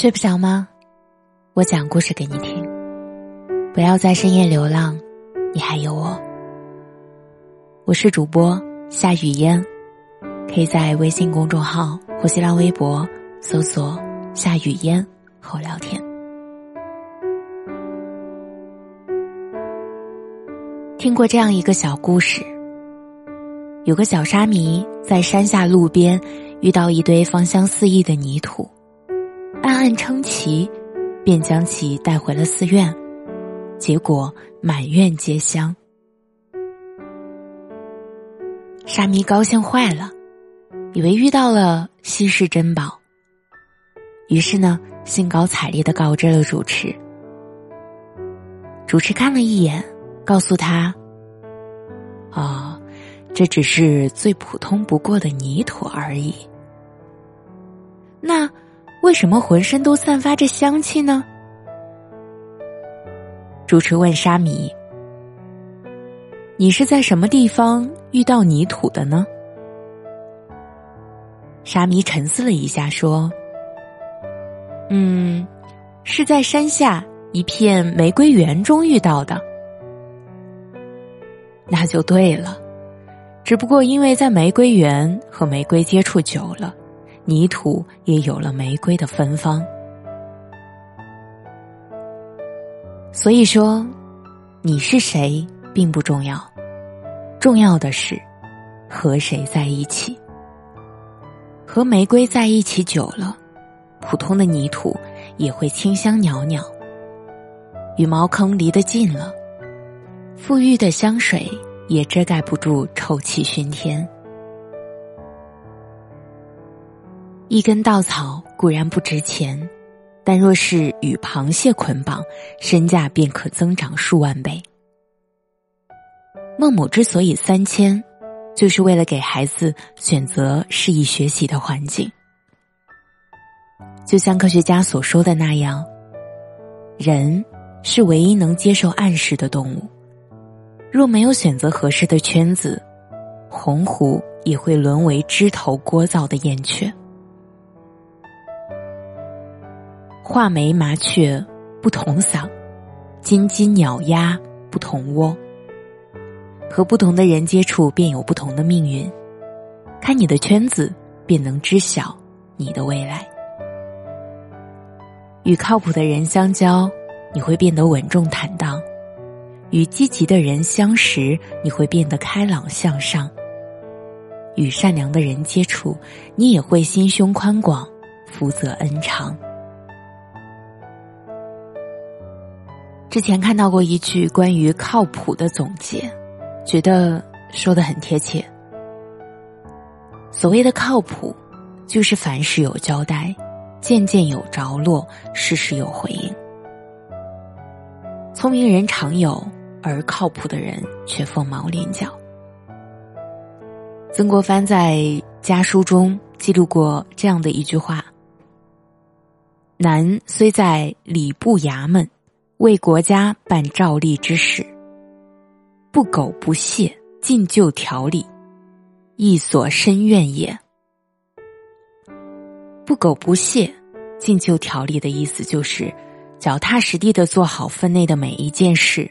睡不着吗？我讲故事给你听。不要在深夜流浪，你还有我。我是主播夏雨嫣，可以在微信公众号或新浪微博搜索“夏雨嫣”和我聊天。听过这样一个小故事：有个小沙弥在山下路边遇到一堆芳香四溢的泥土。暗暗称奇，便将其带回了寺院，结果满院皆香。沙弥高兴坏了，以为遇到了稀世珍宝，于是呢，兴高采烈的告知了主持。主持看了一眼，告诉他：“啊，这只是最普通不过的泥土而已。”那。为什么浑身都散发着香气呢？主持问沙弥：“你是在什么地方遇到泥土的呢？”沙弥沉思了一下，说：“嗯，是在山下一片玫瑰园中遇到的。”那就对了，只不过因为在玫瑰园和玫瑰接触久了。泥土也有了玫瑰的芬芳，所以说，你是谁并不重要，重要的是和谁在一起。和玫瑰在一起久了，普通的泥土也会清香袅袅；与茅坑离得近了，馥郁的香水也遮盖不住臭气熏天。一根稻草固然不值钱，但若是与螃蟹捆绑，身价便可增长数万倍。孟母之所以三迁，就是为了给孩子选择适宜学习的环境。就像科学家所说的那样，人是唯一能接受暗示的动物。若没有选择合适的圈子，鸿鹄也会沦为枝头聒噪的燕雀。画眉麻雀不同嗓，金鸡鸟鸭不同窝。和不同的人接触，便有不同的命运。看你的圈子，便能知晓你的未来。与靠谱的人相交，你会变得稳重坦荡；与积极的人相识，你会变得开朗向上；与善良的人接触，你也会心胸宽广，福泽恩长。之前看到过一句关于靠谱的总结，觉得说的很贴切。所谓的靠谱，就是凡事有交代，件件有着落，事事有回应。聪明人常有，而靠谱的人却凤毛麟角。曾国藩在家书中记录过这样的一句话：“男虽在礼部衙门。”为国家办照例之事，不苟不懈，尽就条理，亦所深愿也。不苟不懈，尽就条理的意思就是，脚踏实地的做好分内的每一件事，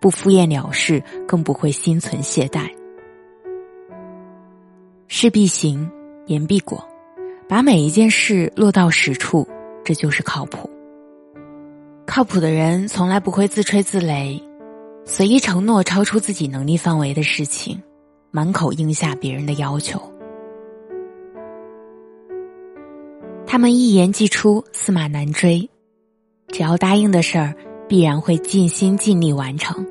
不敷衍了事，更不会心存懈怠。事必行，言必果，把每一件事落到实处，这就是靠谱。靠谱的人从来不会自吹自擂，随意承诺超出自己能力范围的事情，满口应下别人的要求。他们一言既出，驷马难追，只要答应的事儿，必然会尽心尽力完成，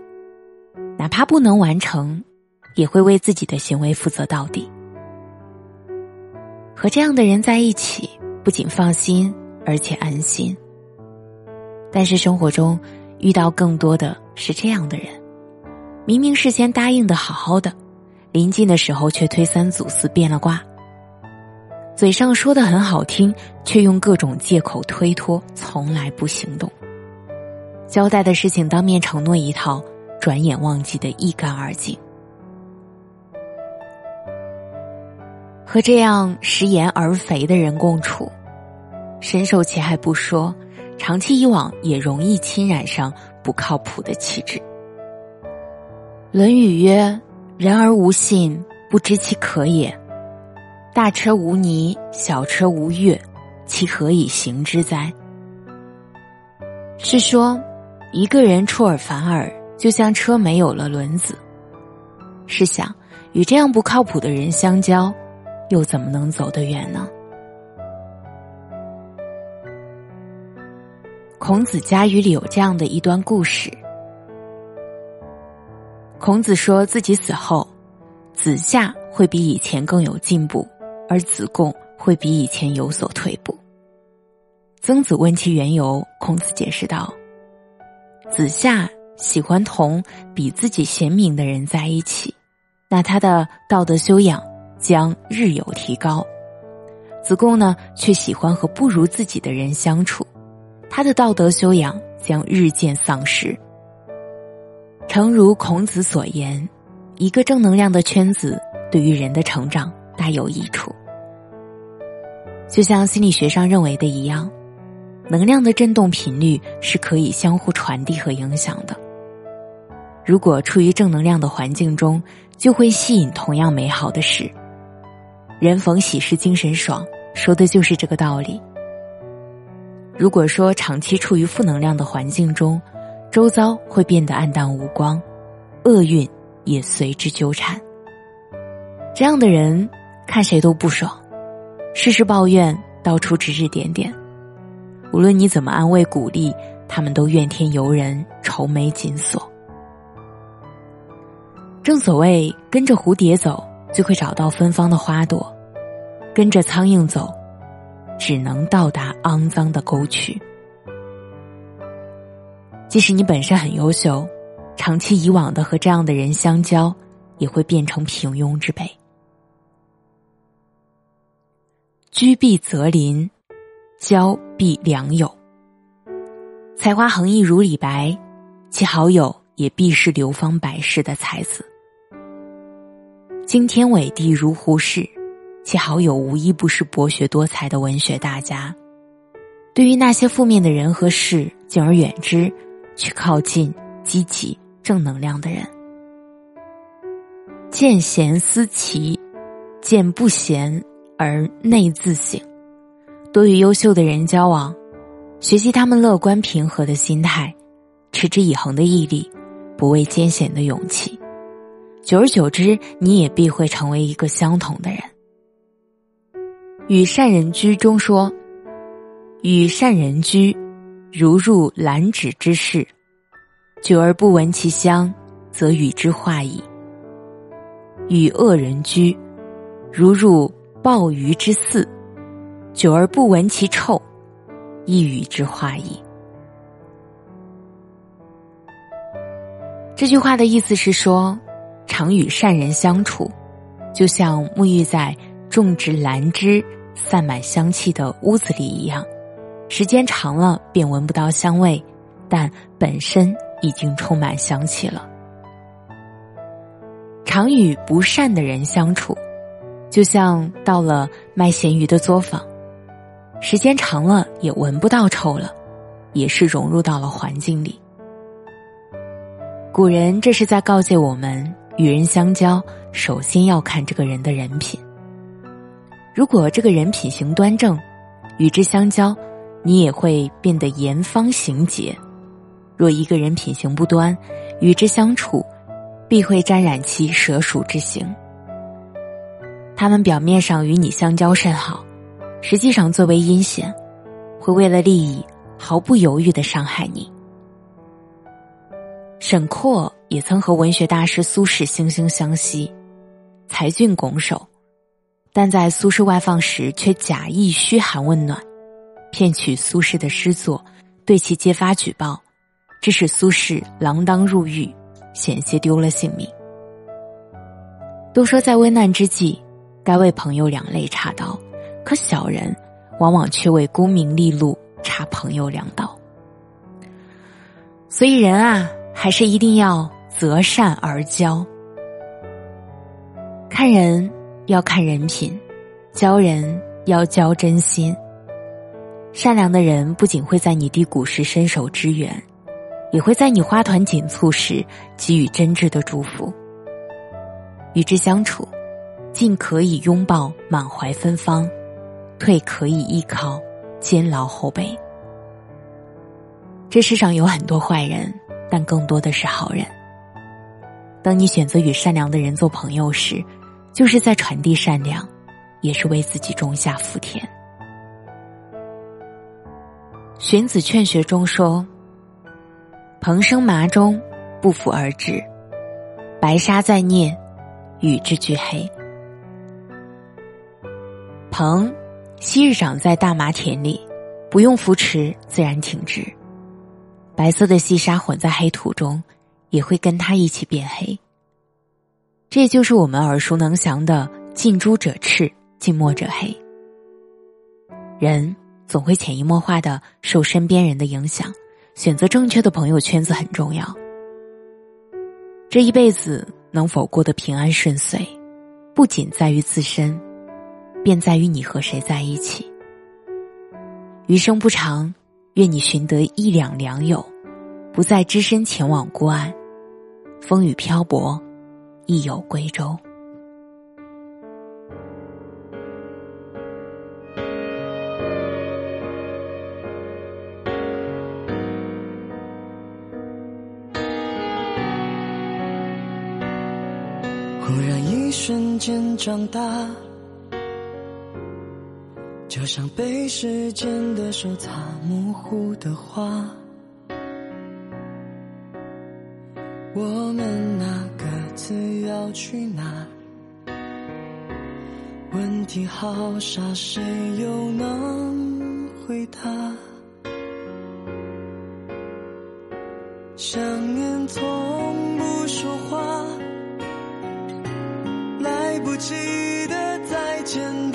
哪怕不能完成，也会为自己的行为负责到底。和这样的人在一起，不仅放心，而且安心。但是生活中遇到更多的是这样的人，明明事先答应的好好的，临近的时候却推三阻四变了卦。嘴上说的很好听，却用各种借口推脱，从来不行动。交代的事情当面承诺一套，转眼忘记的一干二净。和这样食言而肥的人共处，深受其害不说，长期以往也容易侵染上不靠谱的气质。《论语》曰：“人而无信，不知其可也。大车无泥，小车无月，其何以行之哉？”是说，一个人出尔反尔，就像车没有了轮子。试想，与这样不靠谱的人相交，又怎么能走得远呢？孔子家语里有这样的一段故事：孔子说自己死后，子夏会比以前更有进步，而子贡会比以前有所退步。曾子问其缘由，孔子解释道：“子夏喜欢同比自己贤明的人在一起，那他的道德修养将日有提高；子贡呢，却喜欢和不如自己的人相处，他的道德修养将日渐丧失。诚如孔子所言，一个正能量的圈子对于人的成长大有益处，就像心理学上认为的一样。”能量的振动频率是可以相互传递和影响的。如果处于正能量的环境中，就会吸引同样美好的事。人逢喜事精神爽，说的就是这个道理。如果说长期处于负能量的环境中，周遭会变得暗淡无光，厄运也随之纠缠。这样的人看谁都不爽，事事抱怨，到处指指点点。无论你怎么安慰鼓励，他们都怨天尤人、愁眉紧锁。正所谓，跟着蝴蝶走，就会找到芬芳的花朵；跟着苍蝇走，只能到达肮脏的沟渠。即使你本身很优秀，长期以往的和这样的人相交，也会变成平庸之辈。居必择邻。交必良友，才华横溢如李白，其好友也必是流芳百世的才子；惊天伟地如胡适，其好友无一不是博学多才的文学大家。对于那些负面的人和事，敬而远之，去靠近积极正能量的人。见贤思齐，见不贤而内自省。多与优秀的人交往，学习他们乐观平和的心态，持之以恒的毅力，不畏艰险的勇气。久而久之，你也必会成为一个相同的人。与善人居中说：“与善人居，如入兰芷之室，久而不闻其香，则与之化矣；与恶人居，如入鲍鱼之肆。”久而不闻其臭，亦与之化矣。这句话的意思是说，常与善人相处，就像沐浴在种植兰芝、散满香气的屋子里一样，时间长了便闻不到香味，但本身已经充满香气了。常与不善的人相处，就像到了卖咸鱼的作坊。时间长了也闻不到臭了，也是融入到了环境里。古人这是在告诫我们，与人相交，首先要看这个人的人品。如果这个人品行端正，与之相交，你也会变得严方行节；若一个人品行不端，与之相处，必会沾染其蛇鼠之行。他们表面上与你相交甚好。实际上，作为阴险，会为了利益毫不犹豫的伤害你。沈括也曾和文学大师苏轼惺惺相惜，才俊拱手，但在苏轼外放时却假意嘘寒问暖，骗取苏轼的诗作，对其揭发举报，致使苏轼锒铛入狱，险些丢了性命。都说在危难之际，该为朋友两肋插刀。可小人，往往却为功名利禄插朋友两刀。所以人啊，还是一定要择善而交。看人要看人品，交人要交真心。善良的人不仅会在你低谷时伸手支援，也会在你花团锦簇时给予真挚的祝福。与之相处，进可以拥抱满怀芬芳，退可以依靠肩劳后背。这世上有很多坏人，但更多的是好人。当你选择与善良的人做朋友时，就是在传递善良，也是为自己种下福田。荀子劝学中说：“蓬生麻中，不服而至；白沙在涅，与之俱黑。”蓬，昔日长在大麻田里，不用扶持，自然挺直。白色的细沙混在黑土中，也会跟它一起变黑。这就是我们耳熟能详的“近朱者赤，近墨者黑”。人总会潜移默化的受身边人的影响，选择正确的朋友圈子很重要。这一辈子能否过得平安顺遂，不仅在于自身，便在于你和谁在一起。余生不长。愿你寻得一两良友，不再只身前往孤岸。风雨漂泊，亦有归舟。忽然一瞬间长大。就像被时间的手擦模糊的画，我们要去哪？问题好傻，谁又能回答？想念从不说话，来不及的再见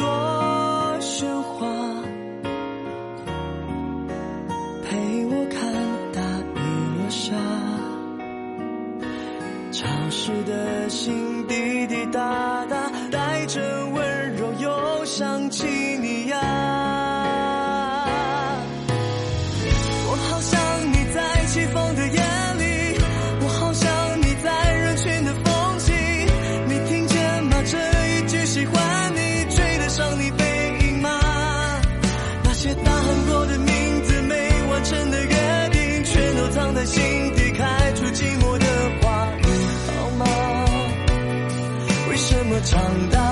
起风的夜里，我好想你在人群的缝隙。你听见吗？这一句喜欢你，追得上你背影吗？那些大喊过的名字，没完成的约定，全都藏在心底，开出寂寞的花。你好吗？为什么长大